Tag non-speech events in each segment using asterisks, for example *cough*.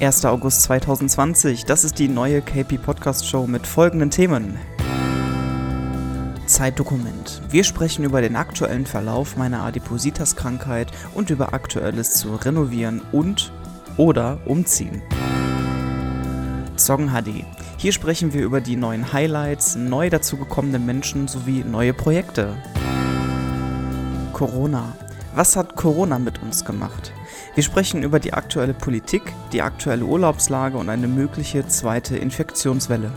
1. August 2020. Das ist die neue KP Podcast Show mit folgenden Themen. Zeitdokument. Wir sprechen über den aktuellen Verlauf meiner Adipositas-Krankheit und über Aktuelles zu renovieren und oder umziehen. Song HD. Hier sprechen wir über die neuen Highlights, neu dazugekommene Menschen sowie neue Projekte. Corona. Was hat Corona mit uns gemacht? Wir sprechen über die aktuelle Politik, die aktuelle Urlaubslage und eine mögliche zweite Infektionswelle.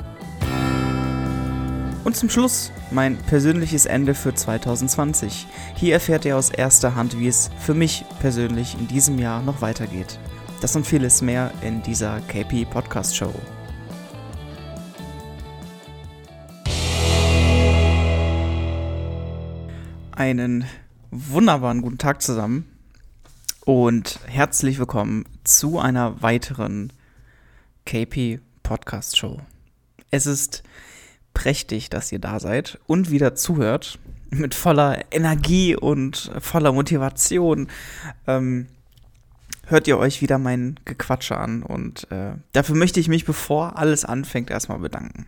Und zum Schluss mein persönliches Ende für 2020. Hier erfährt ihr aus erster Hand, wie es für mich persönlich in diesem Jahr noch weitergeht. Das und vieles mehr in dieser KP Podcast Show. Einen wunderbaren guten Tag zusammen und herzlich willkommen zu einer weiteren KP Podcast Show. Es ist prächtig, dass ihr da seid und wieder zuhört mit voller Energie und voller Motivation. Ähm, hört ihr euch wieder mein Gequatsche an und äh, dafür möchte ich mich, bevor alles anfängt, erstmal bedanken.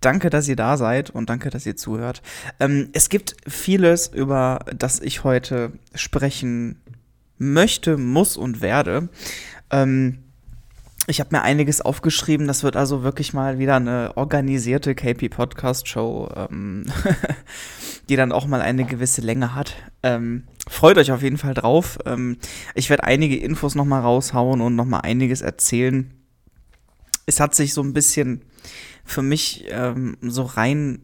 Danke, dass ihr da seid und danke, dass ihr zuhört. Ähm, es gibt vieles, über das ich heute sprechen möchte, muss und werde. Ähm, ich habe mir einiges aufgeschrieben. Das wird also wirklich mal wieder eine organisierte KP-Podcast-Show, ähm, *laughs* die dann auch mal eine gewisse Länge hat. Ähm, freut euch auf jeden Fall drauf. Ähm, ich werde einige Infos noch mal raushauen und noch mal einiges erzählen. Es hat sich so ein bisschen für mich ähm, so rein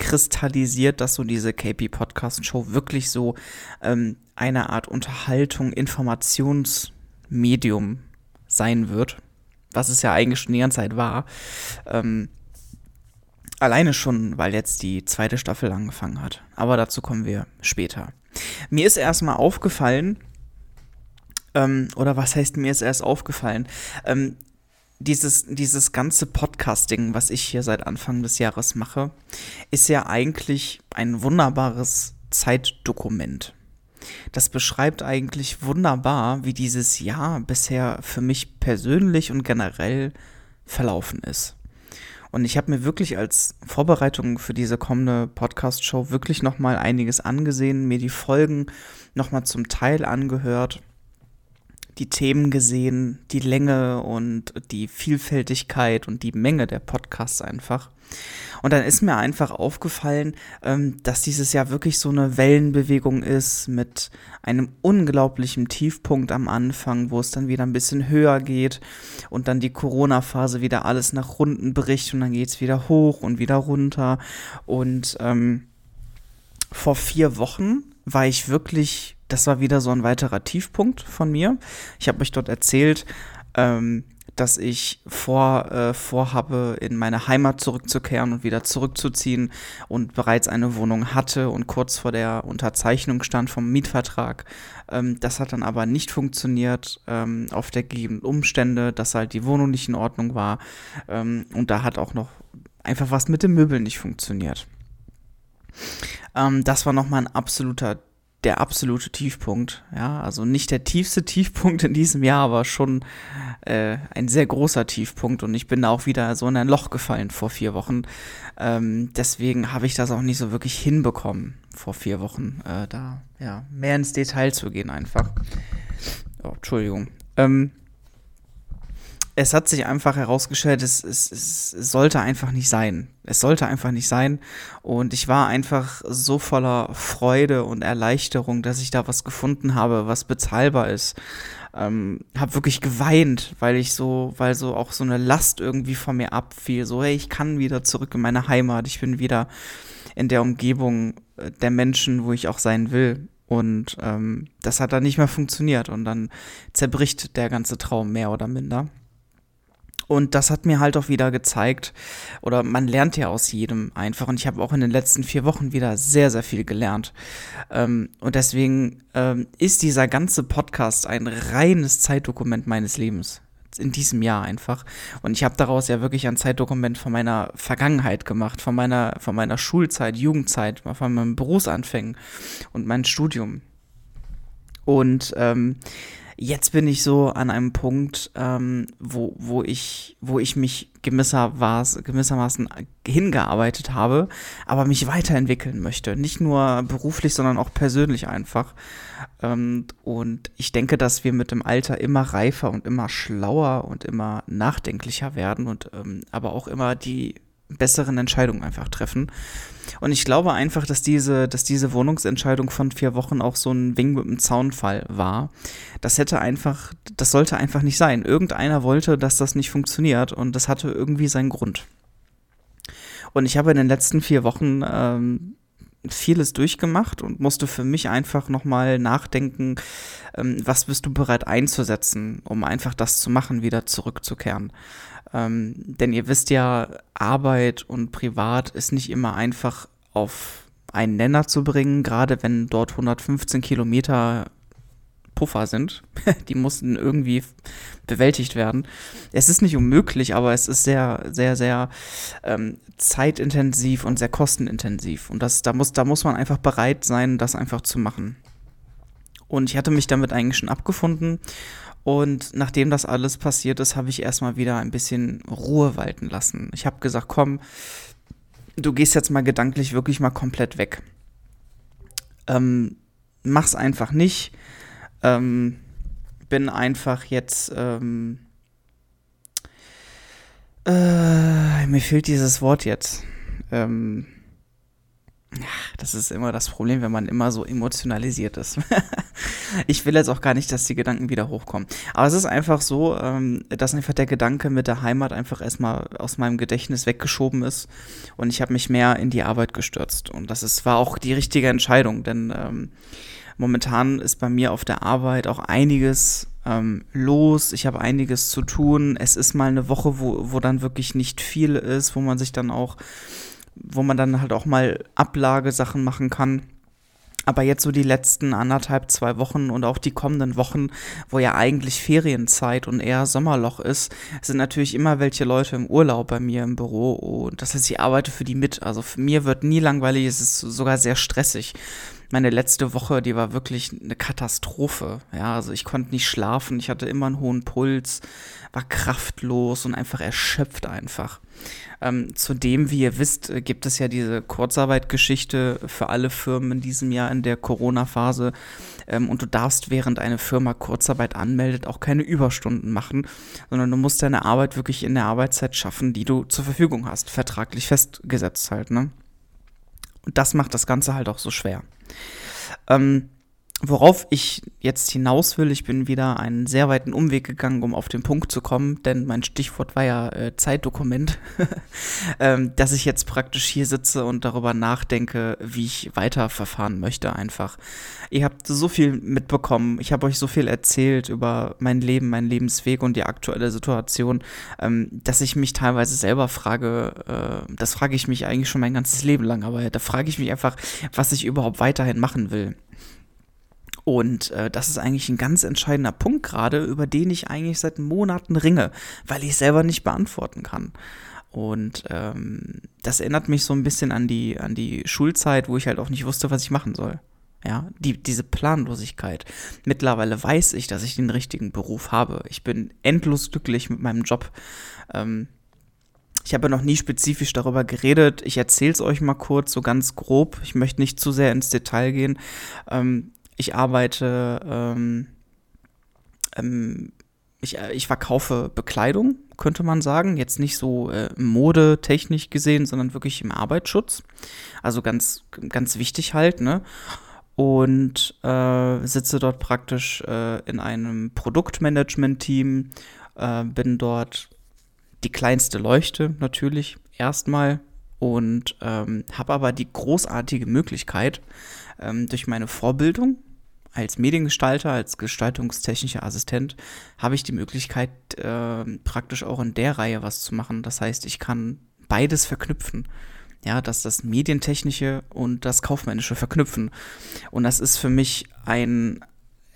kristallisiert, dass so diese KP-Podcast-Show wirklich so ähm, eine Art Unterhaltung, Informationsmedium sein wird, was es ja eigentlich schon die ganze Zeit war. Ähm, alleine schon, weil jetzt die zweite Staffel angefangen hat. Aber dazu kommen wir später. Mir ist erstmal aufgefallen, ähm, oder was heißt mir ist erst aufgefallen? Ähm, dieses, dieses ganze Podcasting, was ich hier seit Anfang des Jahres mache, ist ja eigentlich ein wunderbares Zeitdokument. Das beschreibt eigentlich wunderbar, wie dieses Jahr bisher für mich persönlich und generell verlaufen ist. Und ich habe mir wirklich als Vorbereitung für diese kommende Podcast-Show wirklich nochmal einiges angesehen, mir die Folgen nochmal zum Teil angehört die Themen gesehen, die Länge und die Vielfältigkeit und die Menge der Podcasts einfach. Und dann ist mir einfach aufgefallen, ähm, dass dieses Jahr wirklich so eine Wellenbewegung ist mit einem unglaublichen Tiefpunkt am Anfang, wo es dann wieder ein bisschen höher geht und dann die Corona-Phase wieder alles nach Runden bricht und dann geht es wieder hoch und wieder runter. Und ähm, vor vier Wochen war ich wirklich das war wieder so ein weiterer Tiefpunkt von mir. Ich habe euch dort erzählt, ähm, dass ich vor, äh, vorhabe, in meine Heimat zurückzukehren und wieder zurückzuziehen und bereits eine Wohnung hatte und kurz vor der Unterzeichnung stand vom Mietvertrag. Ähm, das hat dann aber nicht funktioniert ähm, auf der gegebenen Umstände, dass halt die Wohnung nicht in Ordnung war. Ähm, und da hat auch noch einfach was mit den Möbeln nicht funktioniert. Ähm, das war nochmal ein absoluter der absolute Tiefpunkt. Ja, also nicht der tiefste *laughs* Tiefpunkt in diesem Jahr, aber schon äh, ein sehr großer Tiefpunkt. Und ich bin da auch wieder so in ein Loch gefallen vor vier Wochen. Ähm, deswegen habe ich das auch nicht so wirklich hinbekommen vor vier Wochen, äh, da ja mehr ins Detail zu gehen einfach. Oh, Entschuldigung. Ähm, es hat sich einfach herausgestellt, es, es, es sollte einfach nicht sein. Es sollte einfach nicht sein. Und ich war einfach so voller Freude und Erleichterung, dass ich da was gefunden habe, was bezahlbar ist. Ähm, hab wirklich geweint, weil ich so, weil so auch so eine Last irgendwie von mir abfiel. So, hey, ich kann wieder zurück in meine Heimat. Ich bin wieder in der Umgebung äh, der Menschen, wo ich auch sein will. Und ähm, das hat dann nicht mehr funktioniert. Und dann zerbricht der ganze Traum mehr oder minder. Und das hat mir halt auch wieder gezeigt, oder man lernt ja aus jedem einfach. Und ich habe auch in den letzten vier Wochen wieder sehr, sehr viel gelernt. Ähm, und deswegen ähm, ist dieser ganze Podcast ein reines Zeitdokument meines Lebens. In diesem Jahr einfach. Und ich habe daraus ja wirklich ein Zeitdokument von meiner Vergangenheit gemacht, von meiner, von meiner Schulzeit, Jugendzeit, von meinem Berufsanfängen und meinem Studium. Und ähm, jetzt bin ich so an einem Punkt, ähm, wo, wo, ich, wo ich mich gewissermaßen, hingearbeitet habe, aber mich weiterentwickeln möchte. Nicht nur beruflich, sondern auch persönlich einfach. Ähm, und ich denke, dass wir mit dem Alter immer reifer und immer schlauer und immer nachdenklicher werden und ähm, aber auch immer die besseren Entscheidungen einfach treffen. Und ich glaube einfach, dass diese, dass diese Wohnungsentscheidung von vier Wochen auch so ein Wing mit dem Zaunfall war. Das hätte einfach, das sollte einfach nicht sein. Irgendeiner wollte, dass das nicht funktioniert und das hatte irgendwie seinen Grund. Und ich habe in den letzten vier Wochen ähm, vieles durchgemacht und musste für mich einfach nochmal nachdenken, ähm, was bist du bereit einzusetzen, um einfach das zu machen, wieder zurückzukehren. Ähm, denn ihr wisst ja, Arbeit und Privat ist nicht immer einfach auf einen Nenner zu bringen, gerade wenn dort 115 Kilometer Puffer sind. *laughs* Die mussten irgendwie bewältigt werden. Es ist nicht unmöglich, aber es ist sehr, sehr, sehr ähm, zeitintensiv und sehr kostenintensiv. Und das, da, muss, da muss man einfach bereit sein, das einfach zu machen. Und ich hatte mich damit eigentlich schon abgefunden und nachdem das alles passiert ist, habe ich erstmal wieder ein bisschen Ruhe walten lassen. Ich habe gesagt, komm, du gehst jetzt mal gedanklich wirklich mal komplett weg. Ähm, mach's einfach nicht. Ähm, bin einfach jetzt. Ähm, äh, mir fehlt dieses Wort jetzt. Ähm, das ist immer das Problem, wenn man immer so emotionalisiert ist. *laughs* ich will jetzt auch gar nicht, dass die Gedanken wieder hochkommen. Aber es ist einfach so, ähm, dass einfach der Gedanke mit der Heimat einfach erstmal aus meinem Gedächtnis weggeschoben ist und ich habe mich mehr in die Arbeit gestürzt. Und das ist, war auch die richtige Entscheidung, denn ähm, momentan ist bei mir auf der Arbeit auch einiges ähm, los. Ich habe einiges zu tun. Es ist mal eine Woche, wo, wo dann wirklich nicht viel ist, wo man sich dann auch wo man dann halt auch mal Ablagesachen machen kann. Aber jetzt so die letzten anderthalb, zwei Wochen und auch die kommenden Wochen, wo ja eigentlich Ferienzeit und eher Sommerloch ist, sind natürlich immer welche Leute im Urlaub bei mir im Büro und das heißt, ich arbeite für die mit. Also für mir wird nie langweilig, es ist sogar sehr stressig meine letzte Woche, die war wirklich eine Katastrophe. Ja, also ich konnte nicht schlafen, ich hatte immer einen hohen Puls, war kraftlos und einfach erschöpft einfach. Ähm, zudem, wie ihr wisst, äh, gibt es ja diese Kurzarbeitgeschichte für alle Firmen in diesem Jahr in der Corona-Phase. Ähm, und du darfst, während eine Firma Kurzarbeit anmeldet, auch keine Überstunden machen, sondern du musst deine Arbeit wirklich in der Arbeitszeit schaffen, die du zur Verfügung hast, vertraglich festgesetzt halt, ne? Und das macht das Ganze halt auch so schwer. Ähm, Worauf ich jetzt hinaus will, ich bin wieder einen sehr weiten Umweg gegangen, um auf den Punkt zu kommen, denn mein Stichwort war ja äh, Zeitdokument, *laughs* ähm, dass ich jetzt praktisch hier sitze und darüber nachdenke, wie ich weiterverfahren möchte einfach. Ihr habt so viel mitbekommen, ich habe euch so viel erzählt über mein Leben, meinen Lebensweg und die aktuelle Situation, ähm, dass ich mich teilweise selber frage, äh, das frage ich mich eigentlich schon mein ganzes Leben lang, aber da frage ich mich einfach, was ich überhaupt weiterhin machen will. Und äh, das ist eigentlich ein ganz entscheidender Punkt gerade, über den ich eigentlich seit Monaten ringe, weil ich selber nicht beantworten kann. Und ähm, das erinnert mich so ein bisschen an die, an die Schulzeit, wo ich halt auch nicht wusste, was ich machen soll. Ja, die, diese Planlosigkeit. Mittlerweile weiß ich, dass ich den richtigen Beruf habe. Ich bin endlos glücklich mit meinem Job. Ähm, ich habe noch nie spezifisch darüber geredet. Ich erzähle es euch mal kurz, so ganz grob. Ich möchte nicht zu sehr ins Detail gehen. Ähm, ich arbeite, ähm, ähm, ich, äh, ich verkaufe Bekleidung, könnte man sagen. Jetzt nicht so äh, modetechnisch gesehen, sondern wirklich im Arbeitsschutz. Also ganz, ganz wichtig halt, ne? Und äh, sitze dort praktisch äh, in einem Produktmanagement-Team, äh, bin dort die kleinste Leuchte natürlich erstmal und ähm, habe aber die großartige Möglichkeit, ähm, durch meine Vorbildung als Mediengestalter, als gestaltungstechnischer Assistent habe ich die Möglichkeit, äh, praktisch auch in der Reihe was zu machen. Das heißt, ich kann beides verknüpfen. Ja, dass das Medientechnische und das Kaufmännische verknüpfen. Und das ist für mich ein,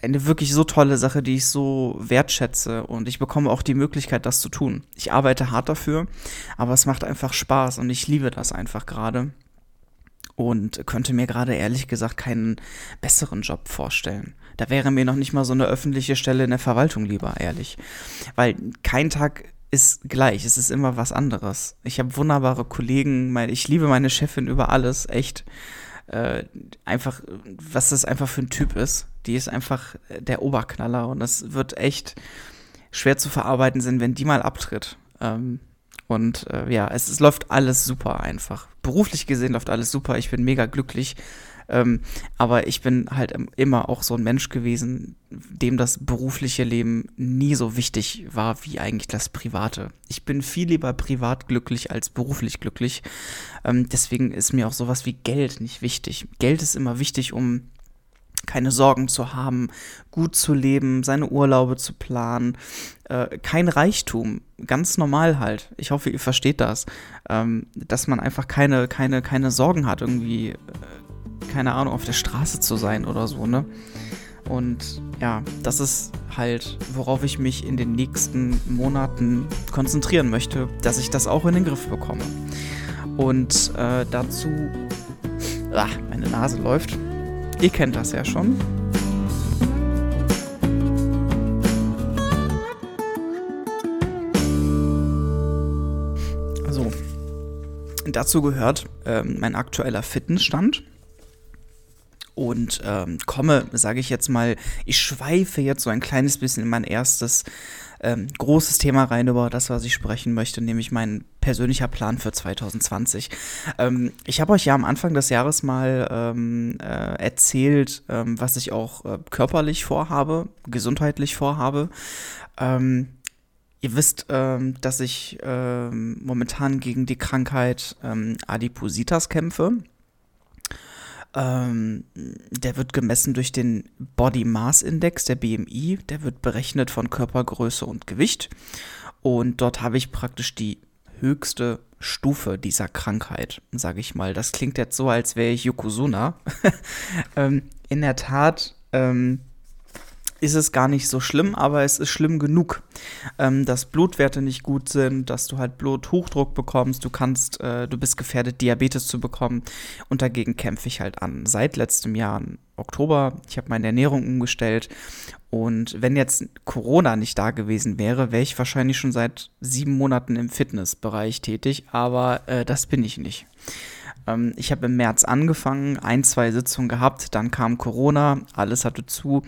eine wirklich so tolle Sache, die ich so wertschätze. Und ich bekomme auch die Möglichkeit, das zu tun. Ich arbeite hart dafür, aber es macht einfach Spaß und ich liebe das einfach gerade. Und könnte mir gerade ehrlich gesagt keinen besseren Job vorstellen. Da wäre mir noch nicht mal so eine öffentliche Stelle in der Verwaltung lieber, ehrlich. Weil kein Tag ist gleich, es ist immer was anderes. Ich habe wunderbare Kollegen, ich liebe meine Chefin über alles, echt. Äh, einfach, was das einfach für ein Typ ist. Die ist einfach der Oberknaller und das wird echt schwer zu verarbeiten sein, wenn die mal abtritt. Ähm, und äh, ja, es, es, läuft alles super einfach. Beruflich gesehen läuft alles super. Ich bin mega glücklich. Ähm, aber ich bin halt immer auch so ein Mensch gewesen, dem das berufliche Leben nie so wichtig war wie eigentlich das private. Ich bin viel lieber privat glücklich als beruflich glücklich. Ähm, deswegen ist mir auch sowas wie Geld nicht wichtig. Geld ist immer wichtig, um keine Sorgen zu haben, gut zu leben, seine Urlaube zu planen, äh, kein Reichtum, ganz normal halt. Ich hoffe, ihr versteht das, ähm, dass man einfach keine, keine, keine Sorgen hat, irgendwie, äh, keine Ahnung, auf der Straße zu sein oder so, ne? Und ja, das ist halt, worauf ich mich in den nächsten Monaten konzentrieren möchte, dass ich das auch in den Griff bekomme. Und äh, dazu, ah, meine Nase läuft. Ihr kennt das ja schon. So. Dazu gehört ähm, mein aktueller Fitnessstand und ähm, komme, sage ich jetzt mal, ich schweife jetzt so ein kleines bisschen in mein erstes ähm, großes Thema rein, über das, was ich sprechen möchte, nämlich mein persönlicher Plan für 2020. Ähm, ich habe euch ja am Anfang des Jahres mal ähm, äh, erzählt, ähm, was ich auch äh, körperlich vorhabe, gesundheitlich vorhabe. Ähm, Ihr wisst, ähm, dass ich ähm, momentan gegen die Krankheit ähm, Adipositas kämpfe. Ähm, der wird gemessen durch den Body Mass Index, der BMI. Der wird berechnet von Körpergröße und Gewicht. Und dort habe ich praktisch die höchste Stufe dieser Krankheit, sage ich mal. Das klingt jetzt so, als wäre ich Yokozuna. *laughs* ähm, in der Tat ähm, ist es gar nicht so schlimm, aber es ist schlimm genug, ähm, dass Blutwerte nicht gut sind, dass du halt Bluthochdruck bekommst, du kannst, äh, du bist gefährdet, Diabetes zu bekommen. Und dagegen kämpfe ich halt an. Seit letztem Jahr im Oktober, ich habe meine Ernährung umgestellt. Und wenn jetzt Corona nicht da gewesen wäre, wäre ich wahrscheinlich schon seit sieben Monaten im Fitnessbereich tätig, aber äh, das bin ich nicht. Ähm, ich habe im März angefangen, ein, zwei Sitzungen gehabt, dann kam Corona, alles hatte zu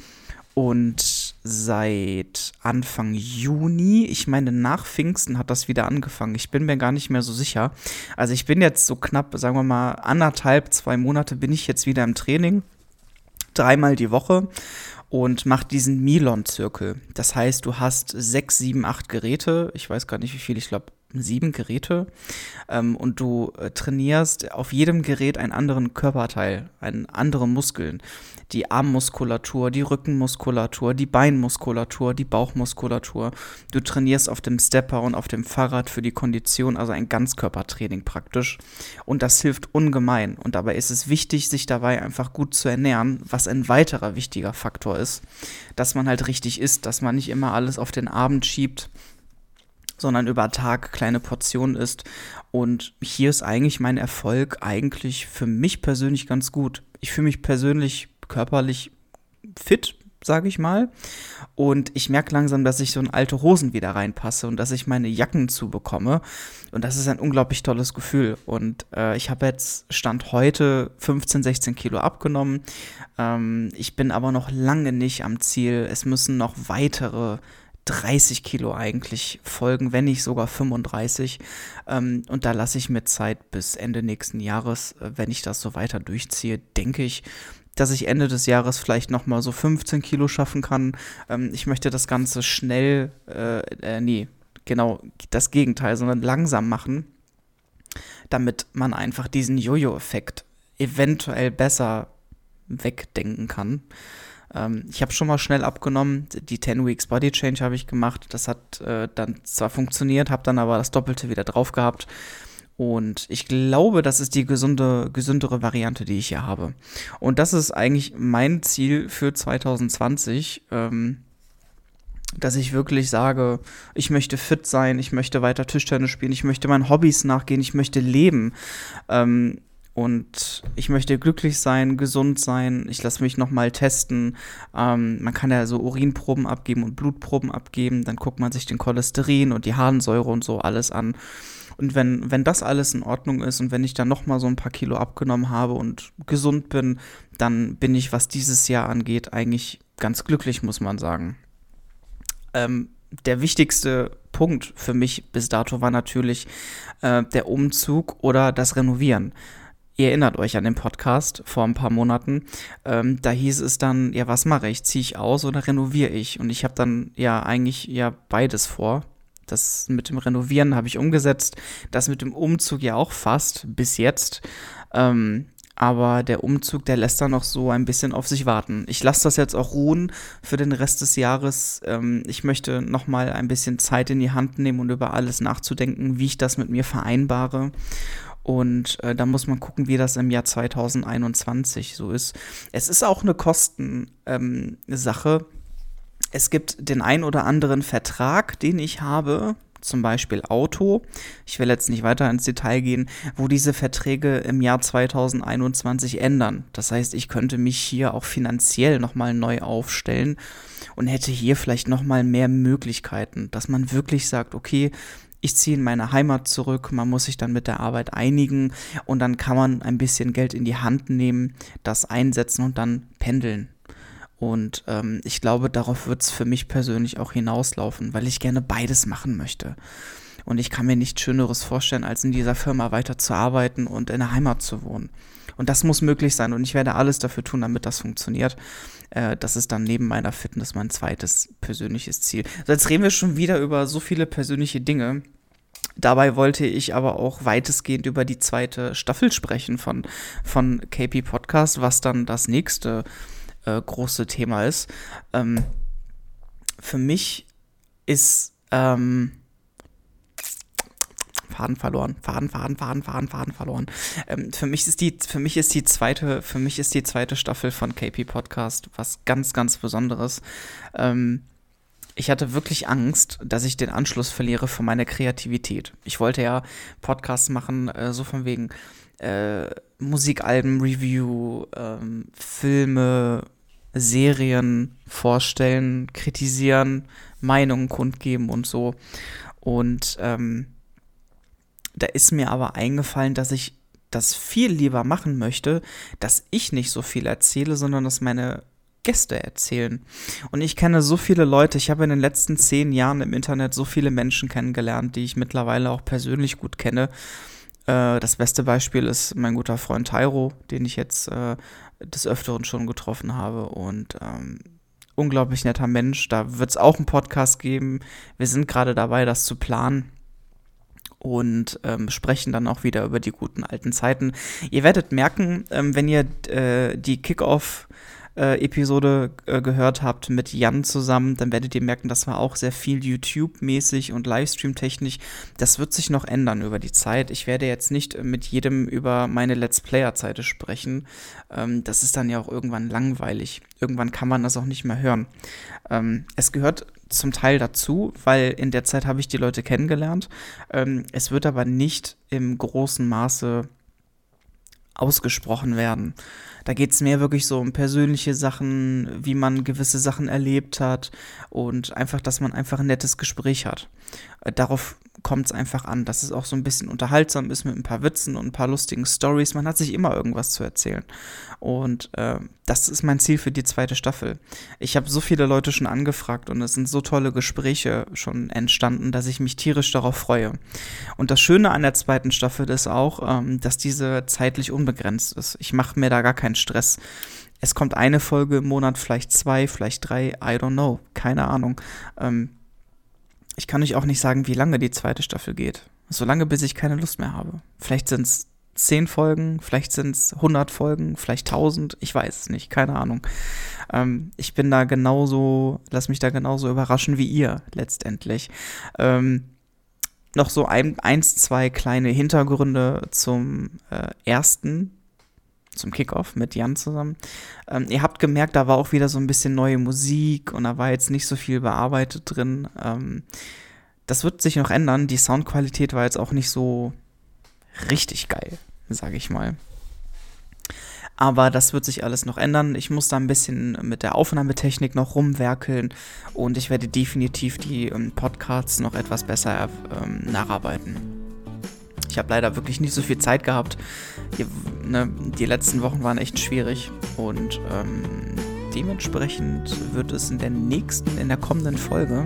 und seit Anfang Juni, ich meine nach Pfingsten hat das wieder angefangen. Ich bin mir gar nicht mehr so sicher. Also ich bin jetzt so knapp, sagen wir mal, anderthalb, zwei Monate bin ich jetzt wieder im Training. Dreimal die Woche und mache diesen Milon-Zirkel. Das heißt, du hast sechs, sieben, acht Geräte. Ich weiß gar nicht, wie viel, ich glaube sieben Geräte ähm, und du äh, trainierst auf jedem Gerät einen anderen Körperteil, einen anderen Muskeln. Die Armmuskulatur, die Rückenmuskulatur, die Beinmuskulatur, die Bauchmuskulatur. Du trainierst auf dem Stepper und auf dem Fahrrad für die Kondition, also ein Ganzkörpertraining praktisch. Und das hilft ungemein. Und dabei ist es wichtig, sich dabei einfach gut zu ernähren, was ein weiterer wichtiger Faktor ist, dass man halt richtig isst, dass man nicht immer alles auf den Abend schiebt sondern über Tag kleine Portionen isst. Und hier ist eigentlich mein Erfolg eigentlich für mich persönlich ganz gut. Ich fühle mich persönlich körperlich fit, sage ich mal. Und ich merke langsam, dass ich so in alte Hosen wieder reinpasse und dass ich meine Jacken zubekomme. Und das ist ein unglaublich tolles Gefühl. Und äh, ich habe jetzt Stand heute 15, 16 Kilo abgenommen. Ähm, ich bin aber noch lange nicht am Ziel. Es müssen noch weitere 30 Kilo eigentlich folgen, wenn nicht sogar 35. Ähm, und da lasse ich mir Zeit bis Ende nächsten Jahres. Äh, wenn ich das so weiter durchziehe, denke ich, dass ich Ende des Jahres vielleicht noch mal so 15 Kilo schaffen kann. Ähm, ich möchte das Ganze schnell, äh, äh, nee, genau das Gegenteil, sondern langsam machen, damit man einfach diesen Jojo-Effekt eventuell besser wegdenken kann. Ähm, ich habe schon mal schnell abgenommen. Die 10 Weeks Body Change habe ich gemacht. Das hat äh, dann zwar funktioniert, habe dann aber das Doppelte wieder drauf gehabt. Und ich glaube, das ist die gesunde, gesündere Variante, die ich hier habe. Und das ist eigentlich mein Ziel für 2020. Ähm, dass ich wirklich sage, ich möchte fit sein, ich möchte weiter Tischtennis spielen, ich möchte meinen Hobbys nachgehen, ich möchte leben. Ähm, und ich möchte glücklich sein, gesund sein. Ich lasse mich nochmal testen. Ähm, man kann ja so Urinproben abgeben und Blutproben abgeben. Dann guckt man sich den Cholesterin und die Harnsäure und so alles an. Und wenn, wenn das alles in Ordnung ist und wenn ich dann nochmal so ein paar Kilo abgenommen habe und gesund bin, dann bin ich, was dieses Jahr angeht, eigentlich ganz glücklich, muss man sagen. Ähm, der wichtigste Punkt für mich bis dato war natürlich äh, der Umzug oder das Renovieren. Ihr erinnert euch an den Podcast vor ein paar Monaten. Ähm, da hieß es dann, ja, was mache ich? Ziehe ich aus oder renoviere ich? Und ich habe dann ja eigentlich ja beides vor. Das mit dem Renovieren habe ich umgesetzt. Das mit dem Umzug ja auch fast bis jetzt. Ähm, aber der Umzug, der lässt dann noch so ein bisschen auf sich warten. Ich lasse das jetzt auch ruhen für den Rest des Jahres. Ähm, ich möchte noch mal ein bisschen Zeit in die Hand nehmen und über alles nachzudenken, wie ich das mit mir vereinbare. Und äh, da muss man gucken, wie das im Jahr 2021 so ist. Es ist auch eine Kostensache. Ähm, es gibt den ein oder anderen Vertrag, den ich habe, zum Beispiel Auto. Ich will jetzt nicht weiter ins Detail gehen, wo diese Verträge im Jahr 2021 ändern. Das heißt, ich könnte mich hier auch finanziell nochmal neu aufstellen und hätte hier vielleicht nochmal mehr Möglichkeiten, dass man wirklich sagt, okay, ich ziehe in meine Heimat zurück, man muss sich dann mit der Arbeit einigen und dann kann man ein bisschen Geld in die Hand nehmen, das einsetzen und dann pendeln. Und ähm, ich glaube, darauf wird es für mich persönlich auch hinauslaufen, weil ich gerne beides machen möchte. Und ich kann mir nichts Schöneres vorstellen, als in dieser Firma weiter zu arbeiten und in der Heimat zu wohnen. Und das muss möglich sein und ich werde alles dafür tun, damit das funktioniert. Äh, das ist dann neben meiner Fitness mein zweites persönliches Ziel. So, jetzt reden wir schon wieder über so viele persönliche Dinge. Dabei wollte ich aber auch weitestgehend über die zweite Staffel sprechen von, von KP Podcast, was dann das nächste äh, große Thema ist. Ähm, für mich ist ähm, Faden verloren, Faden, Faden, Faden, Faden, Faden verloren. Ähm, für mich ist die, für mich ist die zweite, für mich ist die zweite Staffel von KP Podcast was ganz, ganz Besonderes. Ähm, ich hatte wirklich Angst, dass ich den Anschluss verliere von meiner Kreativität. Ich wollte ja Podcasts machen, äh, so von wegen äh, Musikalben-Review, ähm, Filme, Serien vorstellen, kritisieren, Meinungen kundgeben und so. Und ähm, da ist mir aber eingefallen, dass ich das viel lieber machen möchte, dass ich nicht so viel erzähle, sondern dass meine Gäste erzählen. Und ich kenne so viele Leute, ich habe in den letzten zehn Jahren im Internet so viele Menschen kennengelernt, die ich mittlerweile auch persönlich gut kenne. Äh, das beste Beispiel ist mein guter Freund Tyro, den ich jetzt äh, des Öfteren schon getroffen habe. Und ähm, unglaublich netter Mensch. Da wird es auch einen Podcast geben. Wir sind gerade dabei, das zu planen und ähm, sprechen dann auch wieder über die guten alten Zeiten. Ihr werdet merken, ähm, wenn ihr äh, die Kickoff äh, Episode äh, gehört habt mit Jan zusammen, dann werdet ihr merken, das war auch sehr viel YouTube-mäßig und Livestream-technisch. Das wird sich noch ändern über die Zeit. Ich werde jetzt nicht mit jedem über meine Let's Player-Zeit sprechen. Ähm, das ist dann ja auch irgendwann langweilig. Irgendwann kann man das auch nicht mehr hören. Ähm, es gehört zum Teil dazu, weil in der Zeit habe ich die Leute kennengelernt. Ähm, es wird aber nicht im großen Maße ausgesprochen werden. Da geht es mehr wirklich so um persönliche Sachen, wie man gewisse Sachen erlebt hat und einfach, dass man einfach ein nettes Gespräch hat. Äh, darauf kommt es einfach an, dass es auch so ein bisschen unterhaltsam ist mit ein paar Witzen und ein paar lustigen Stories. Man hat sich immer irgendwas zu erzählen. Und äh, das ist mein Ziel für die zweite Staffel. Ich habe so viele Leute schon angefragt und es sind so tolle Gespräche schon entstanden, dass ich mich tierisch darauf freue. Und das Schöne an der zweiten Staffel ist auch, ähm, dass diese zeitlich unbegrenzt ist. Ich mache mir da gar keinen Stress. Es kommt eine Folge im Monat, vielleicht zwei, vielleicht drei, I don't know, keine Ahnung. Ähm, ich kann euch auch nicht sagen, wie lange die zweite Staffel geht. Solange, bis ich keine Lust mehr habe. Vielleicht sind es zehn Folgen, vielleicht sind es 100 Folgen, vielleicht 1000, ich weiß es nicht, keine Ahnung. Ähm, ich bin da genauso, lass mich da genauso überraschen wie ihr letztendlich. Ähm, noch so ein, eins, zwei kleine Hintergründe zum äh, ersten zum Kickoff mit Jan zusammen. Ähm, ihr habt gemerkt, da war auch wieder so ein bisschen neue Musik und da war jetzt nicht so viel bearbeitet drin. Ähm, das wird sich noch ändern. Die Soundqualität war jetzt auch nicht so richtig geil, sage ich mal. Aber das wird sich alles noch ändern. Ich muss da ein bisschen mit der Aufnahmetechnik noch rumwerkeln und ich werde definitiv die ähm, Podcasts noch etwas besser ähm, nacharbeiten. Ich habe leider wirklich nicht so viel Zeit gehabt. Die, ne, die letzten Wochen waren echt schwierig und ähm, dementsprechend wird es in der nächsten, in der kommenden Folge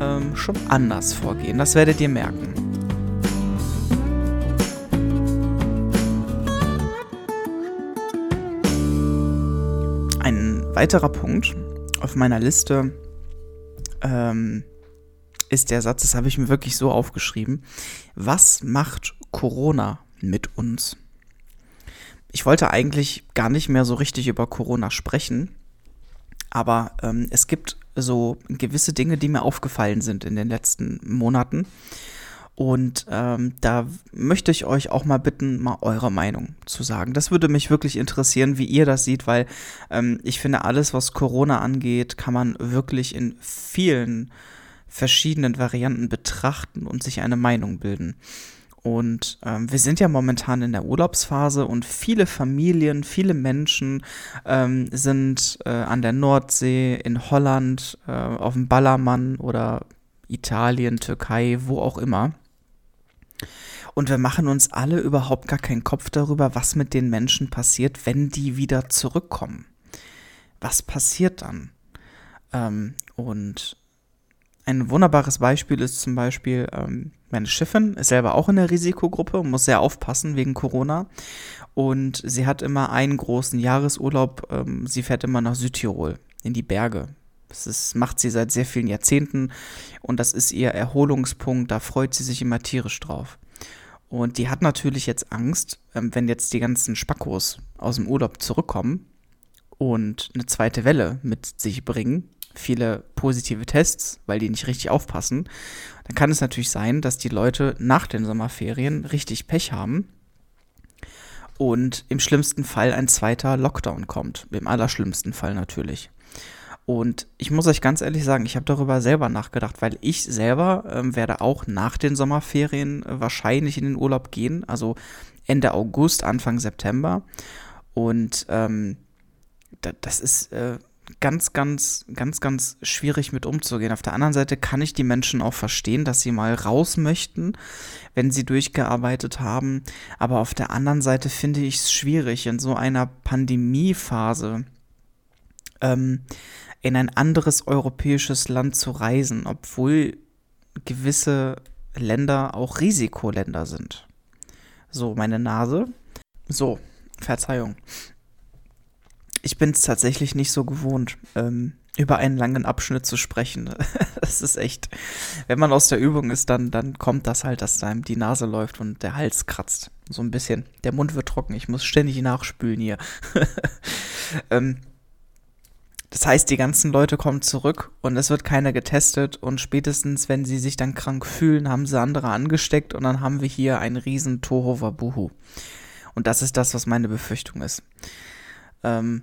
ähm, schon anders vorgehen. Das werdet ihr merken. Ein weiterer Punkt auf meiner Liste ähm, ist der Satz, das habe ich mir wirklich so aufgeschrieben. Was macht Corona mit uns? Ich wollte eigentlich gar nicht mehr so richtig über Corona sprechen, aber ähm, es gibt so gewisse Dinge, die mir aufgefallen sind in den letzten Monaten. Und ähm, da möchte ich euch auch mal bitten, mal eure Meinung zu sagen. Das würde mich wirklich interessieren, wie ihr das seht, weil ähm, ich finde, alles, was Corona angeht, kann man wirklich in vielen verschiedenen Varianten betrachten und sich eine Meinung bilden. Und ähm, wir sind ja momentan in der Urlaubsphase und viele Familien, viele Menschen ähm, sind äh, an der Nordsee, in Holland, äh, auf dem Ballermann oder Italien, Türkei, wo auch immer. Und wir machen uns alle überhaupt gar keinen Kopf darüber, was mit den Menschen passiert, wenn die wieder zurückkommen. Was passiert dann? Ähm, und ein wunderbares Beispiel ist zum Beispiel, ähm, meine Schiffin ist selber auch in der Risikogruppe und muss sehr aufpassen wegen Corona. Und sie hat immer einen großen Jahresurlaub. Ähm, sie fährt immer nach Südtirol in die Berge. Das ist, macht sie seit sehr vielen Jahrzehnten und das ist ihr Erholungspunkt. Da freut sie sich immer tierisch drauf. Und die hat natürlich jetzt Angst, ähm, wenn jetzt die ganzen Spackos aus dem Urlaub zurückkommen und eine zweite Welle mit sich bringen, viele positive Tests, weil die nicht richtig aufpassen, dann kann es natürlich sein, dass die Leute nach den Sommerferien richtig Pech haben und im schlimmsten Fall ein zweiter Lockdown kommt. Im allerschlimmsten Fall natürlich. Und ich muss euch ganz ehrlich sagen, ich habe darüber selber nachgedacht, weil ich selber ähm, werde auch nach den Sommerferien äh, wahrscheinlich in den Urlaub gehen, also Ende August, Anfang September. Und ähm, das ist äh, ganz, ganz, ganz, ganz schwierig mit umzugehen. Auf der anderen Seite kann ich die Menschen auch verstehen, dass sie mal raus möchten, wenn sie durchgearbeitet haben. Aber auf der anderen Seite finde ich es schwierig, in so einer Pandemiephase ähm, in ein anderes europäisches Land zu reisen, obwohl gewisse Länder auch Risikoländer sind. So, meine Nase. So, Verzeihung ich bin es tatsächlich nicht so gewohnt, ähm, über einen langen Abschnitt zu sprechen. *laughs* das ist echt, wenn man aus der Übung ist, dann, dann kommt das halt, dass einem die Nase läuft und der Hals kratzt. So ein bisschen. Der Mund wird trocken. Ich muss ständig nachspülen hier. *laughs* ähm, das heißt, die ganzen Leute kommen zurück und es wird keiner getestet und spätestens, wenn sie sich dann krank fühlen, haben sie andere angesteckt und dann haben wir hier ein riesen Tohuwabuhu. Und das ist das, was meine Befürchtung ist. Ähm,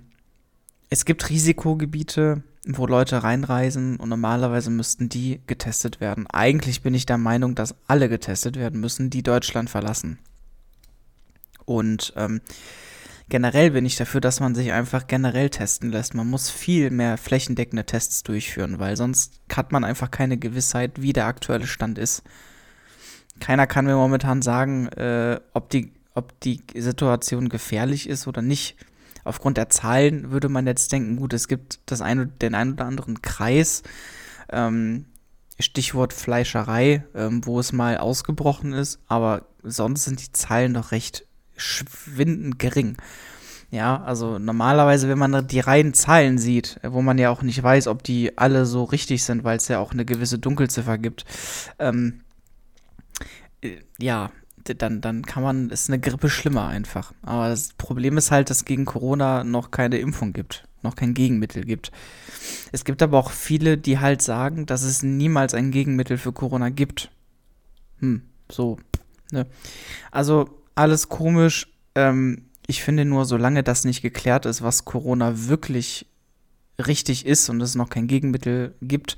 es gibt Risikogebiete, wo Leute reinreisen und normalerweise müssten die getestet werden. Eigentlich bin ich der Meinung, dass alle getestet werden müssen, die Deutschland verlassen. Und ähm, generell bin ich dafür, dass man sich einfach generell testen lässt. Man muss viel mehr flächendeckende Tests durchführen, weil sonst hat man einfach keine Gewissheit, wie der aktuelle Stand ist. Keiner kann mir momentan sagen, äh, ob, die, ob die Situation gefährlich ist oder nicht aufgrund der Zahlen würde man jetzt denken, gut, es gibt das eine, den einen oder anderen Kreis, ähm, Stichwort Fleischerei, ähm, wo es mal ausgebrochen ist, aber sonst sind die Zahlen doch recht schwindend gering. Ja, also normalerweise, wenn man die reinen Zahlen sieht, wo man ja auch nicht weiß, ob die alle so richtig sind, weil es ja auch eine gewisse Dunkelziffer gibt, ähm, äh, ja, dann, dann kann man, ist eine Grippe schlimmer einfach. Aber das Problem ist halt, dass gegen Corona noch keine Impfung gibt, noch kein Gegenmittel gibt. Es gibt aber auch viele, die halt sagen, dass es niemals ein Gegenmittel für Corona gibt. Hm, so, ne? Also, alles komisch. Ähm, ich finde nur, solange das nicht geklärt ist, was Corona wirklich richtig ist und es noch kein Gegenmittel gibt,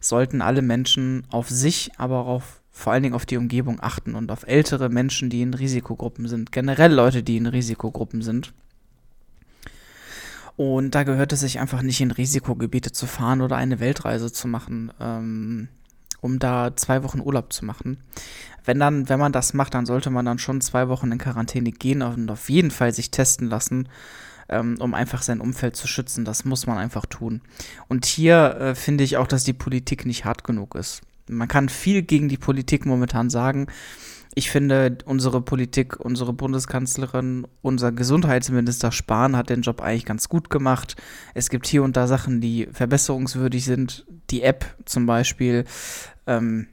sollten alle Menschen auf sich, aber auch auf vor allen Dingen auf die Umgebung achten und auf ältere Menschen, die in Risikogruppen sind, generell Leute, die in Risikogruppen sind. Und da gehört es sich einfach nicht in Risikogebiete zu fahren oder eine Weltreise zu machen, ähm, um da zwei Wochen Urlaub zu machen. Wenn dann, wenn man das macht, dann sollte man dann schon zwei Wochen in Quarantäne gehen und auf jeden Fall sich testen lassen, ähm, um einfach sein Umfeld zu schützen. Das muss man einfach tun. Und hier äh, finde ich auch, dass die Politik nicht hart genug ist. Man kann viel gegen die Politik momentan sagen. Ich finde, unsere Politik, unsere Bundeskanzlerin, unser Gesundheitsminister Spahn hat den Job eigentlich ganz gut gemacht. Es gibt hier und da Sachen, die verbesserungswürdig sind. Die App zum Beispiel. Ähm,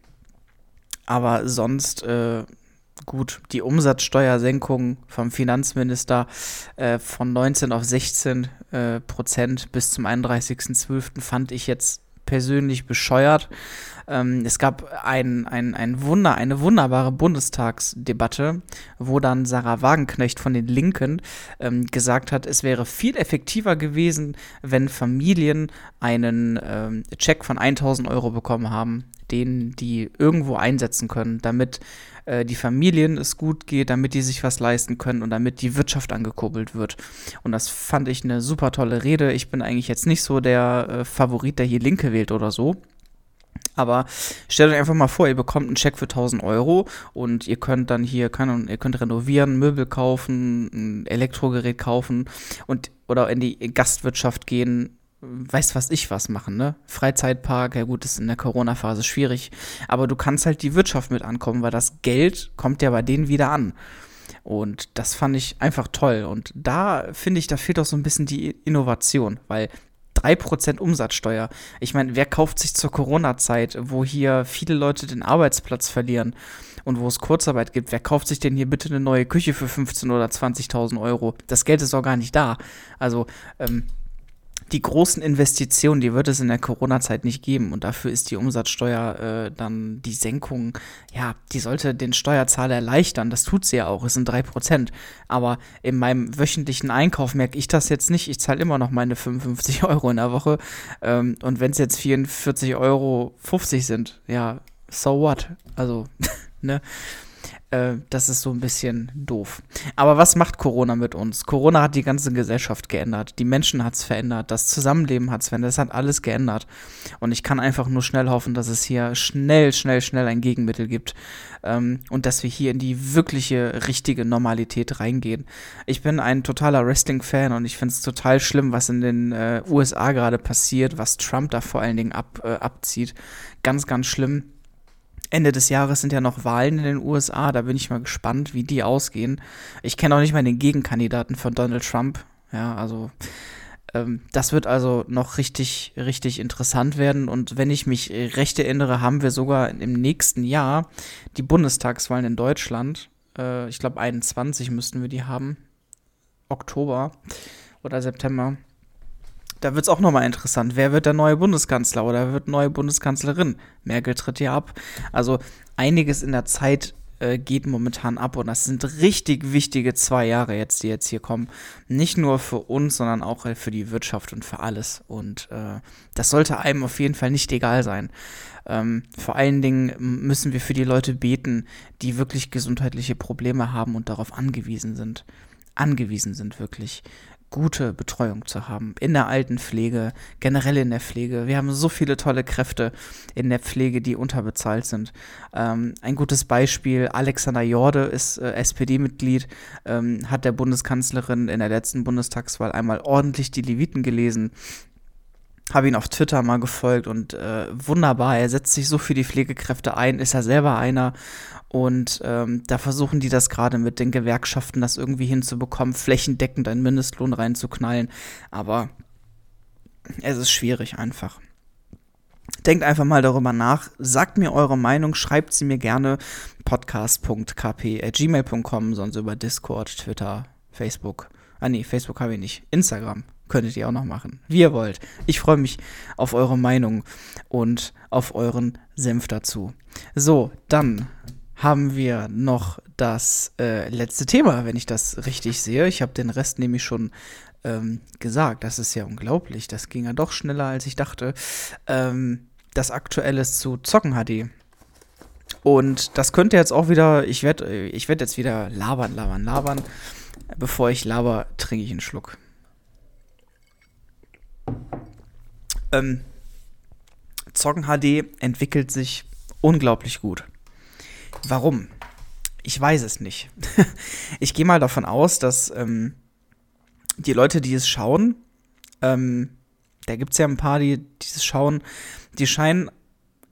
aber sonst äh, gut, die Umsatzsteuersenkung vom Finanzminister äh, von 19 auf 16 äh, Prozent bis zum 31.12. fand ich jetzt persönlich bescheuert. Ähm, es gab ein, ein, ein Wunder, eine wunderbare Bundestagsdebatte, wo dann Sarah Wagenknecht von den Linken ähm, gesagt hat, es wäre viel effektiver gewesen, wenn Familien einen ähm, Check von 1000 Euro bekommen haben, den die irgendwo einsetzen können, damit äh, die Familien es gut geht, damit die sich was leisten können und damit die Wirtschaft angekurbelt wird. Und das fand ich eine super tolle Rede. Ich bin eigentlich jetzt nicht so der äh, Favorit, der hier Linke wählt oder so. Aber stellt euch einfach mal vor, ihr bekommt einen Scheck für 1000 Euro und ihr könnt dann hier, kann, ihr könnt renovieren, Möbel kaufen, ein Elektrogerät kaufen und oder in die Gastwirtschaft gehen, weiß was ich was machen, ne? Freizeitpark, ja gut, ist in der Corona-Phase schwierig, aber du kannst halt die Wirtschaft mit ankommen, weil das Geld kommt ja bei denen wieder an. Und das fand ich einfach toll. Und da finde ich, da fehlt auch so ein bisschen die Innovation, weil 3% Umsatzsteuer. Ich meine, wer kauft sich zur Corona-Zeit, wo hier viele Leute den Arbeitsplatz verlieren und wo es Kurzarbeit gibt, wer kauft sich denn hier bitte eine neue Küche für 15.000 oder 20.000 Euro? Das Geld ist auch gar nicht da. Also, ähm, die großen Investitionen, die wird es in der Corona-Zeit nicht geben. Und dafür ist die Umsatzsteuer äh, dann die Senkung, ja, die sollte den Steuerzahler erleichtern. Das tut sie ja auch, es sind drei Prozent. Aber in meinem wöchentlichen Einkauf merke ich das jetzt nicht. Ich zahle immer noch meine 55 *laughs* Euro in der Woche. Ähm, und wenn es jetzt 44,50 Euro sind, ja, so what? Also, *laughs* ne? Äh, das ist so ein bisschen doof. Aber was macht Corona mit uns? Corona hat die ganze Gesellschaft geändert. Die Menschen hat es verändert. Das Zusammenleben hat es verändert. Das hat alles geändert. Und ich kann einfach nur schnell hoffen, dass es hier schnell, schnell, schnell ein Gegenmittel gibt. Ähm, und dass wir hier in die wirkliche, richtige Normalität reingehen. Ich bin ein totaler Wrestling-Fan und ich finde es total schlimm, was in den äh, USA gerade passiert, was Trump da vor allen Dingen ab, äh, abzieht. Ganz, ganz schlimm Ende des Jahres sind ja noch Wahlen in den USA. Da bin ich mal gespannt, wie die ausgehen. Ich kenne auch nicht mal den Gegenkandidaten von Donald Trump. Ja, also ähm, das wird also noch richtig, richtig interessant werden. Und wenn ich mich recht erinnere, haben wir sogar im nächsten Jahr die Bundestagswahlen in Deutschland. Äh, ich glaube, 21 müssten wir die haben. Oktober oder September da wird es auch nochmal interessant. Wer wird der neue Bundeskanzler oder wird neue Bundeskanzlerin? Merkel tritt ja ab. Also einiges in der Zeit äh, geht momentan ab und das sind richtig wichtige zwei Jahre jetzt, die jetzt hier kommen. Nicht nur für uns, sondern auch äh, für die Wirtschaft und für alles. Und äh, das sollte einem auf jeden Fall nicht egal sein. Ähm, vor allen Dingen müssen wir für die Leute beten, die wirklich gesundheitliche Probleme haben und darauf angewiesen sind angewiesen sind, wirklich gute Betreuung zu haben. In der Altenpflege, generell in der Pflege. Wir haben so viele tolle Kräfte in der Pflege, die unterbezahlt sind. Ähm, ein gutes Beispiel, Alexander Jorde ist äh, SPD-Mitglied, ähm, hat der Bundeskanzlerin in der letzten Bundestagswahl einmal ordentlich die Leviten gelesen habe ihn auf Twitter mal gefolgt und äh, wunderbar, er setzt sich so für die Pflegekräfte ein, ist er selber einer und ähm, da versuchen die das gerade mit den Gewerkschaften, das irgendwie hinzubekommen, flächendeckend einen Mindestlohn reinzuknallen. Aber es ist schwierig einfach. Denkt einfach mal darüber nach, sagt mir eure Meinung, schreibt sie mir gerne podcast.kp.gmail.com, sonst über Discord, Twitter, Facebook. Ah nee, Facebook habe ich nicht. Instagram könntet ihr auch noch machen. Wie ihr wollt. Ich freue mich auf eure Meinung und auf euren Senf dazu. So, dann haben wir noch das äh, letzte Thema, wenn ich das richtig sehe. Ich habe den Rest nämlich schon ähm, gesagt. Das ist ja unglaublich. Das ging ja doch schneller, als ich dachte. Ähm, das Aktuelle zu Zocken HD. Und das könnte jetzt auch wieder, ich werde ich werd jetzt wieder labern, labern, labern. Bevor ich laber, trinke ich einen Schluck. Ähm, Zocken HD entwickelt sich unglaublich gut. Warum? Ich weiß es nicht. *laughs* ich gehe mal davon aus, dass ähm, die Leute, die es schauen, ähm, da gibt es ja ein paar, die, die es schauen, die scheinen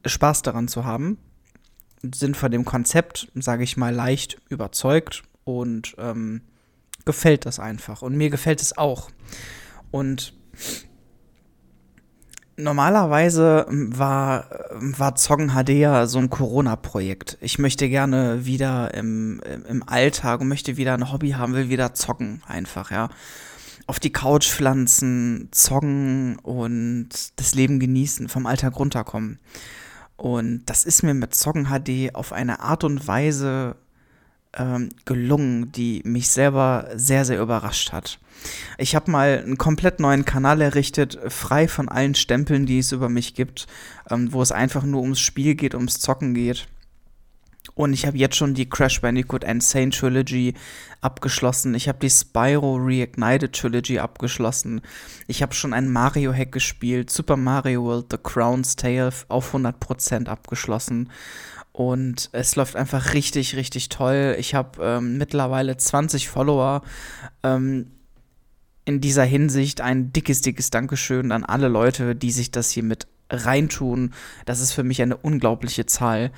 Spaß daran zu haben, sind von dem Konzept, sage ich mal, leicht überzeugt und ähm, gefällt das einfach. Und mir gefällt es auch. Und normalerweise war, war Zoggen HD ja so ein Corona-Projekt. Ich möchte gerne wieder im, im Alltag und möchte wieder ein Hobby haben, will wieder zocken einfach, ja. Auf die Couch pflanzen, zoggen und das Leben genießen, vom Alltag runterkommen. Und das ist mir mit Zoggen HD auf eine Art und Weise ähm, gelungen, die mich selber sehr, sehr überrascht hat. Ich habe mal einen komplett neuen Kanal errichtet, frei von allen Stempeln, die es über mich gibt, ähm, wo es einfach nur ums Spiel geht, ums Zocken geht. Und ich habe jetzt schon die Crash Bandicoot Insane Trilogy abgeschlossen. Ich habe die Spyro Reignited Trilogy abgeschlossen. Ich habe schon ein Mario Hack gespielt. Super Mario World The Crown's Tale auf 100% abgeschlossen. Und es läuft einfach richtig, richtig toll. Ich habe ähm, mittlerweile 20 Follower. Ähm, in dieser Hinsicht ein dickes, dickes Dankeschön an alle Leute, die sich das hier mit reintun. Das ist für mich eine unglaubliche Zahl,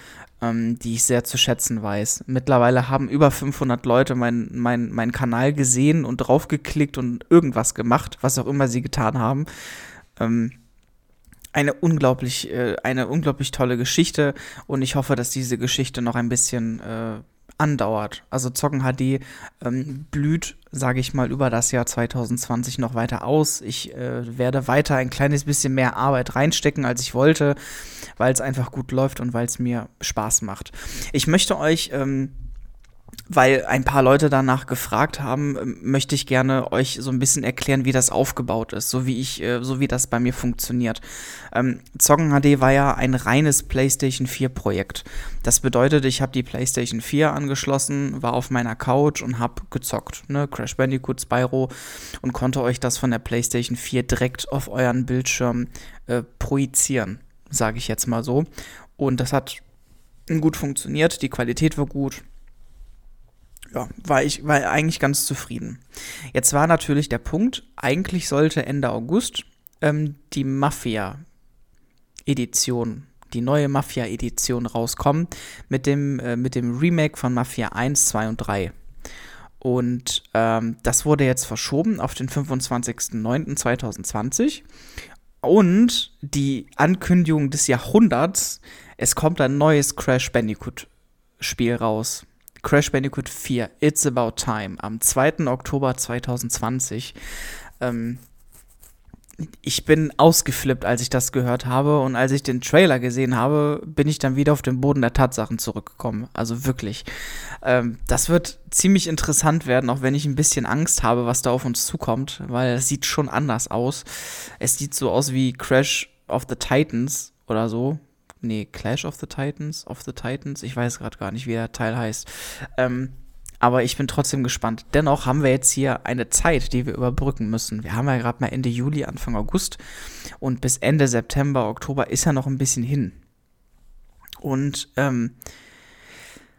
ähm, die ich sehr zu schätzen weiß. Mittlerweile haben über 500 Leute meinen mein, mein Kanal gesehen und draufgeklickt und irgendwas gemacht, was auch immer sie getan haben. Ähm, eine unglaublich, äh, eine unglaublich tolle Geschichte und ich hoffe, dass diese Geschichte noch ein bisschen äh, andauert. Also Zocken HD ähm, blüht, sage ich mal, über das Jahr 2020 noch weiter aus. Ich äh, werde weiter ein kleines bisschen mehr Arbeit reinstecken, als ich wollte, weil es einfach gut läuft und weil es mir Spaß macht. Ich möchte euch ähm, weil ein paar Leute danach gefragt haben, ähm, möchte ich gerne euch so ein bisschen erklären, wie das aufgebaut ist, so wie ich, äh, so wie das bei mir funktioniert. Ähm, Zocken HD war ja ein reines PlayStation 4 Projekt. Das bedeutet, ich habe die PlayStation 4 angeschlossen, war auf meiner Couch und habe gezockt, ne, Crash Bandicoot, Spyro und konnte euch das von der PlayStation 4 direkt auf euren Bildschirm äh, projizieren, sage ich jetzt mal so. Und das hat gut funktioniert, die Qualität war gut ja, war ich war eigentlich ganz zufrieden. Jetzt war natürlich der Punkt, eigentlich sollte Ende August ähm, die Mafia-Edition, die neue Mafia-Edition rauskommen mit dem, äh, mit dem Remake von Mafia 1, 2 und 3. Und ähm, das wurde jetzt verschoben auf den 25.09.2020. Und die Ankündigung des Jahrhunderts, es kommt ein neues Crash Bandicoot Spiel raus. Crash Bandicoot 4, It's About Time, am 2. Oktober 2020. Ähm, ich bin ausgeflippt, als ich das gehört habe und als ich den Trailer gesehen habe, bin ich dann wieder auf den Boden der Tatsachen zurückgekommen. Also wirklich. Ähm, das wird ziemlich interessant werden, auch wenn ich ein bisschen Angst habe, was da auf uns zukommt, weil es sieht schon anders aus. Es sieht so aus wie Crash of the Titans oder so nee, Clash of the Titans, of the Titans, ich weiß gerade gar nicht, wie der Teil heißt. Ähm, aber ich bin trotzdem gespannt. Dennoch haben wir jetzt hier eine Zeit, die wir überbrücken müssen. Wir haben ja gerade mal Ende Juli, Anfang August und bis Ende September, Oktober ist ja noch ein bisschen hin. Und ähm,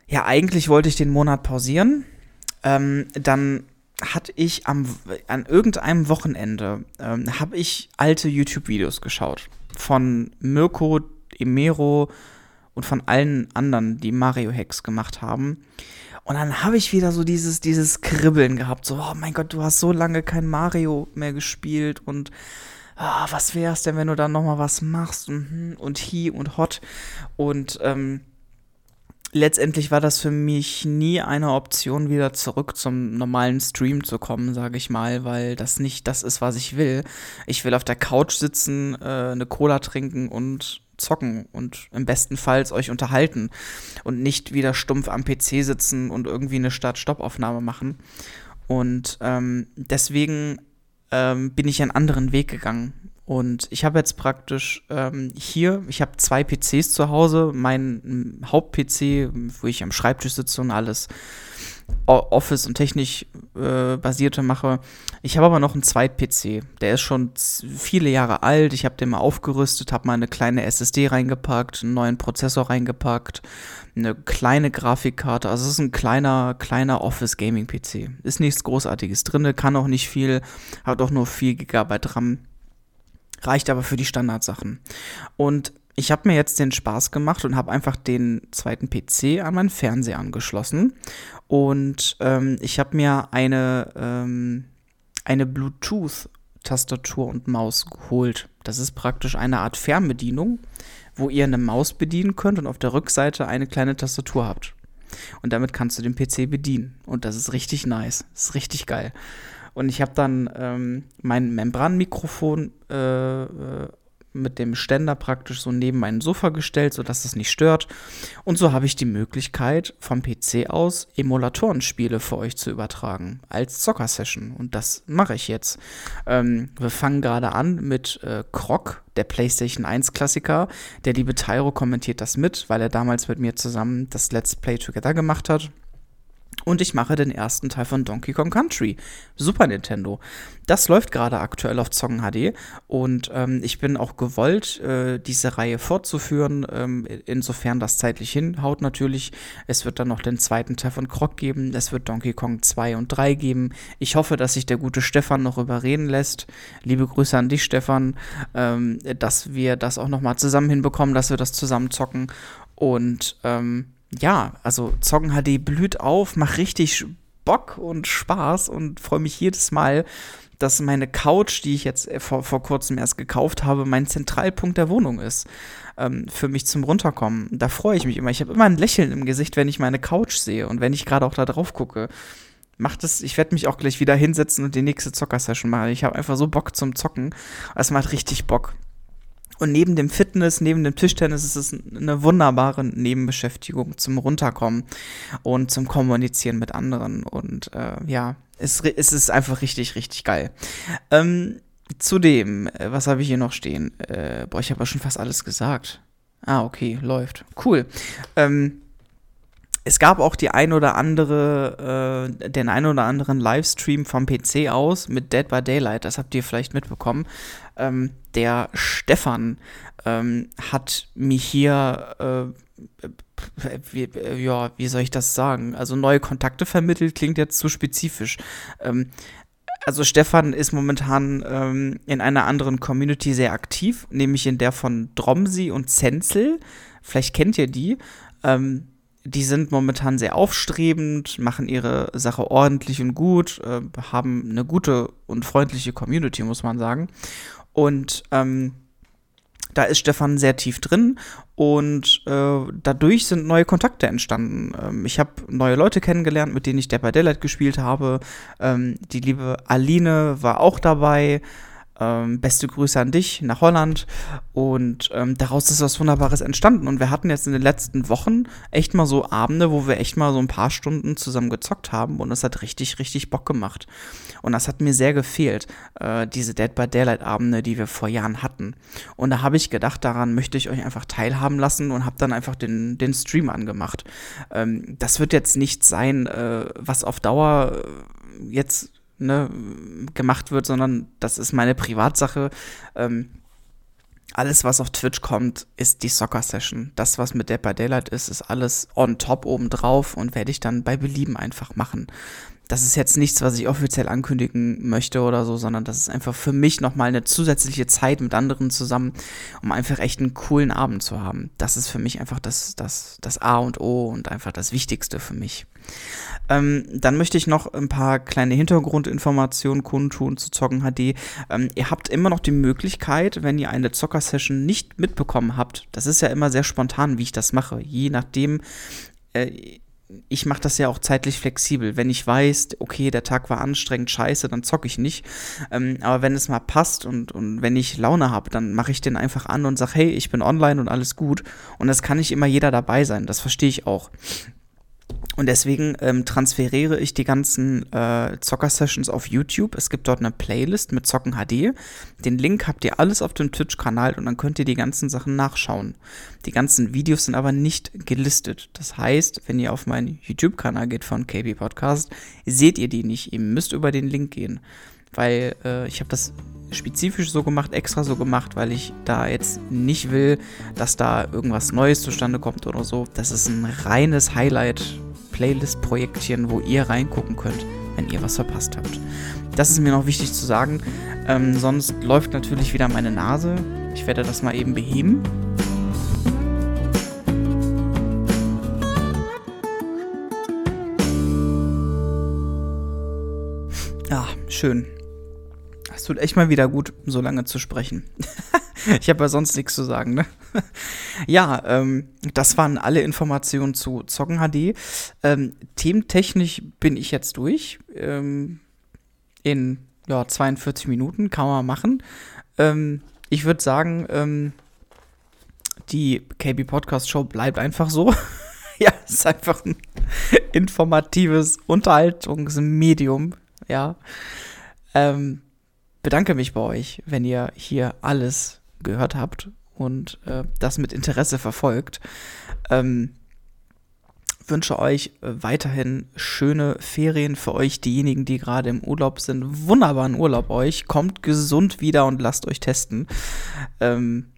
ja, eigentlich wollte ich den Monat pausieren. Ähm, dann hatte ich am, an irgendeinem Wochenende, ähm, habe ich alte YouTube-Videos geschaut von Mirko Emero und von allen anderen, die Mario-Hacks gemacht haben. Und dann habe ich wieder so dieses, dieses Kribbeln gehabt, so, oh mein Gott, du hast so lange kein Mario mehr gespielt und oh, was wär's denn, wenn du dann nochmal was machst und, hm, und hi und hot. Und ähm, letztendlich war das für mich nie eine Option, wieder zurück zum normalen Stream zu kommen, sage ich mal, weil das nicht das ist, was ich will. Ich will auf der Couch sitzen, äh, eine Cola trinken und zocken und im besten Fall euch unterhalten und nicht wieder stumpf am PC sitzen und irgendwie eine Start-Stopp-Aufnahme machen. Und ähm, deswegen ähm, bin ich einen anderen Weg gegangen. Und ich habe jetzt praktisch ähm, hier, ich habe zwei PCs zu Hause, mein Haupt-PC, wo ich am Schreibtisch sitze und alles. Office und technisch äh, basierte mache. Ich habe aber noch einen Zweit-PC. Der ist schon viele Jahre alt. Ich habe den mal aufgerüstet, habe mal eine kleine SSD reingepackt, einen neuen Prozessor reingepackt, eine kleine Grafikkarte. Also es ist ein kleiner, kleiner Office Gaming PC. Ist nichts Großartiges drin, kann auch nicht viel, hat auch nur 4 GB RAM. Reicht aber für die Standardsachen. Und ich habe mir jetzt den Spaß gemacht und habe einfach den zweiten PC an meinen Fernseher angeschlossen. Und ähm, ich habe mir eine, ähm, eine Bluetooth-Tastatur und Maus geholt. Das ist praktisch eine Art Fernbedienung, wo ihr eine Maus bedienen könnt und auf der Rückseite eine kleine Tastatur habt. Und damit kannst du den PC bedienen. Und das ist richtig nice. Das ist richtig geil. Und ich habe dann ähm, mein Membranmikrofon äh, äh mit dem Ständer praktisch so neben mein Sofa gestellt, sodass es nicht stört. Und so habe ich die Möglichkeit, vom PC aus Emulatorenspiele für euch zu übertragen als Zocker-Session. Und das mache ich jetzt. Ähm, wir fangen gerade an mit äh, Croc, der PlayStation 1 Klassiker. Der liebe Tyro kommentiert das mit, weil er damals mit mir zusammen das Let's Play Together gemacht hat. Und ich mache den ersten Teil von Donkey Kong Country, Super Nintendo. Das läuft gerade aktuell auf Zong HD und ähm, ich bin auch gewollt, äh, diese Reihe fortzuführen, ähm, insofern das zeitlich hinhaut natürlich. Es wird dann noch den zweiten Teil von Croc geben, es wird Donkey Kong 2 und 3 geben. Ich hoffe, dass sich der gute Stefan noch überreden lässt. Liebe Grüße an dich, Stefan, ähm, dass wir das auch nochmal zusammen hinbekommen, dass wir das zusammen zocken und ähm, ja, also Zocken HD blüht auf, macht richtig Bock und Spaß und freue mich jedes Mal, dass meine Couch, die ich jetzt äh, vor, vor kurzem erst gekauft habe, mein Zentralpunkt der Wohnung ist. Ähm, für mich zum Runterkommen. Da freue ich mich immer. Ich habe immer ein Lächeln im Gesicht, wenn ich meine Couch sehe und wenn ich gerade auch da drauf gucke. Macht es, ich werde mich auch gleich wieder hinsetzen und die nächste Zocker-Session machen. Ich habe einfach so Bock zum Zocken. Es macht richtig Bock. Und neben dem Fitness, neben dem Tischtennis ist es eine wunderbare Nebenbeschäftigung zum Runterkommen und zum Kommunizieren mit anderen. Und äh, ja, es, es ist einfach richtig, richtig geil. Ähm, zudem, äh, was habe ich hier noch stehen? Äh, boah, ich habe ja schon fast alles gesagt. Ah, okay, läuft. Cool. Ähm, es gab auch die ein oder andere, äh, den ein oder anderen Livestream vom PC aus mit Dead by Daylight. Das habt ihr vielleicht mitbekommen. Ähm, der Stefan ähm, hat mir hier, äh, wie, ja, wie soll ich das sagen? Also neue Kontakte vermittelt, klingt jetzt zu spezifisch. Ähm, also Stefan ist momentan ähm, in einer anderen Community sehr aktiv, nämlich in der von Dromsi und Zenzel. Vielleicht kennt ihr die. Ähm, die sind momentan sehr aufstrebend, machen ihre Sache ordentlich und gut, äh, haben eine gute und freundliche Community, muss man sagen. Und ähm, da ist Stefan sehr tief drin und äh, dadurch sind neue Kontakte entstanden. Ähm, ich habe neue Leute kennengelernt, mit denen ich Dead by Daylight gespielt habe. Ähm, die liebe Aline war auch dabei. Ähm, beste Grüße an dich nach Holland. Und ähm, daraus ist was Wunderbares entstanden. Und wir hatten jetzt in den letzten Wochen echt mal so Abende, wo wir echt mal so ein paar Stunden zusammen gezockt haben. Und es hat richtig, richtig Bock gemacht. Und das hat mir sehr gefehlt, äh, diese Dead by Daylight Abende, die wir vor Jahren hatten. Und da habe ich gedacht, daran möchte ich euch einfach teilhaben lassen und habe dann einfach den, den Stream angemacht. Ähm, das wird jetzt nicht sein, äh, was auf Dauer äh, jetzt ne, gemacht wird, sondern das ist meine Privatsache. Ähm, alles, was auf Twitch kommt, ist die Soccer Session. Das, was mit Dead by Daylight ist, ist alles on top obendrauf und werde ich dann bei Belieben einfach machen das ist jetzt nichts, was ich offiziell ankündigen möchte oder so, sondern das ist einfach für mich nochmal eine zusätzliche Zeit mit anderen zusammen, um einfach echt einen coolen Abend zu haben. Das ist für mich einfach das, das, das A und O und einfach das Wichtigste für mich. Ähm, dann möchte ich noch ein paar kleine Hintergrundinformationen kundtun zu Zocken HD. Ähm, ihr habt immer noch die Möglichkeit, wenn ihr eine Zocker-Session nicht mitbekommen habt, das ist ja immer sehr spontan, wie ich das mache, je nachdem, äh, ich mache das ja auch zeitlich flexibel. Wenn ich weiß, okay, der Tag war anstrengend, scheiße, dann zocke ich nicht. Ähm, aber wenn es mal passt und, und wenn ich Laune habe, dann mache ich den einfach an und sage, hey, ich bin online und alles gut. Und das kann nicht immer jeder dabei sein. Das verstehe ich auch. Und deswegen ähm, transferiere ich die ganzen äh, Zocker-Sessions auf YouTube. Es gibt dort eine Playlist mit Zocken HD. Den Link habt ihr alles auf dem Twitch-Kanal und dann könnt ihr die ganzen Sachen nachschauen. Die ganzen Videos sind aber nicht gelistet. Das heißt, wenn ihr auf meinen YouTube-Kanal geht von KB Podcast, seht ihr die nicht. Ihr müsst über den Link gehen. Weil äh, ich habe das spezifisch so gemacht, extra so gemacht, weil ich da jetzt nicht will, dass da irgendwas Neues zustande kommt oder so. Das ist ein reines Highlight Playlist-Projektchen, wo ihr reingucken könnt, wenn ihr was verpasst habt. Das ist mir noch wichtig zu sagen. Ähm, sonst läuft natürlich wieder meine Nase. Ich werde das mal eben beheben. Ah, schön. Es tut echt mal wieder gut, so lange zu sprechen. *laughs* ich habe ja sonst nichts zu sagen, ne? *laughs* ja, ähm, das waren alle Informationen zu Zocken HD. Ähm, thementechnisch bin ich jetzt durch. Ähm, in ja, 42 Minuten kann man machen. Ähm, ich würde sagen, ähm, die KB Podcast Show bleibt einfach so. *laughs* ja, es ist einfach ein informatives Unterhaltungsmedium. Ja. Ähm, bedanke mich bei euch, wenn ihr hier alles gehört habt und äh, das mit Interesse verfolgt. Ähm, wünsche euch äh, weiterhin schöne Ferien für euch, diejenigen, die gerade im Urlaub sind. Wunderbaren Urlaub euch. Kommt gesund wieder und lasst euch testen. Ähm,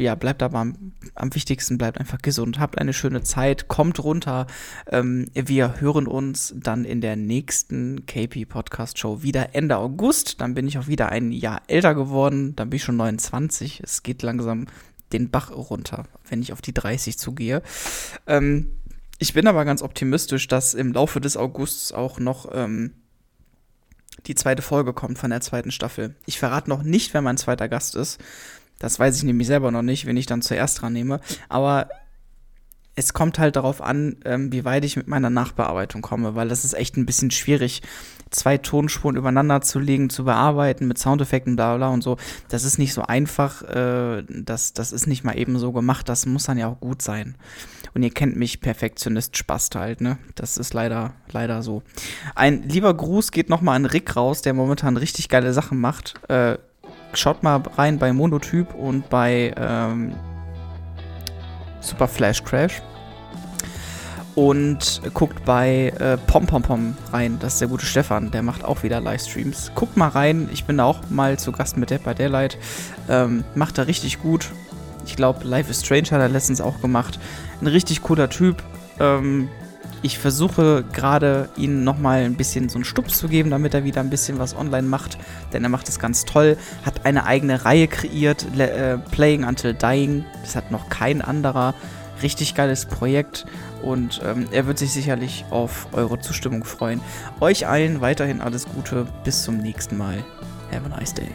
ja, bleibt aber am, am, wichtigsten, bleibt einfach gesund, habt eine schöne Zeit, kommt runter. Ähm, wir hören uns dann in der nächsten KP Podcast Show wieder Ende August. Dann bin ich auch wieder ein Jahr älter geworden, dann bin ich schon 29. Es geht langsam den Bach runter, wenn ich auf die 30 zugehe. Ähm, ich bin aber ganz optimistisch, dass im Laufe des Augusts auch noch ähm, die zweite Folge kommt von der zweiten Staffel. Ich verrate noch nicht, wer mein zweiter Gast ist. Das weiß ich nämlich selber noch nicht, wen ich dann zuerst dran nehme. Aber es kommt halt darauf an, ähm, wie weit ich mit meiner Nachbearbeitung komme, weil das ist echt ein bisschen schwierig, zwei Tonspuren übereinander zu legen, zu bearbeiten mit Soundeffekten, bla bla und so. Das ist nicht so einfach, äh, das, das ist nicht mal eben so gemacht, das muss dann ja auch gut sein. Und ihr kennt mich, Perfektionist Spast halt, ne? Das ist leider, leider so. Ein lieber Gruß geht nochmal an Rick raus, der momentan richtig geile Sachen macht. Äh, schaut mal rein bei Monotyp und bei ähm, Super Flash Crash. Und guckt bei äh, Pom Pom Pom rein. Das ist der gute Stefan. Der macht auch wieder Livestreams. Guckt mal rein. Ich bin da auch mal zu Gast mit der bei Daylight. Ähm, macht er richtig gut. Ich glaube, Life is Strange hat er letztens auch gemacht. Ein richtig cooler Typ. Ähm, ich versuche gerade ihn nochmal ein bisschen so einen Stups zu geben, damit er wieder ein bisschen was online macht, denn er macht es ganz toll, hat eine eigene Reihe kreiert, äh, Playing Until Dying, das hat noch kein anderer, richtig geiles Projekt und ähm, er wird sich sicherlich auf eure Zustimmung freuen. Euch allen weiterhin alles Gute, bis zum nächsten Mal. Have a nice day.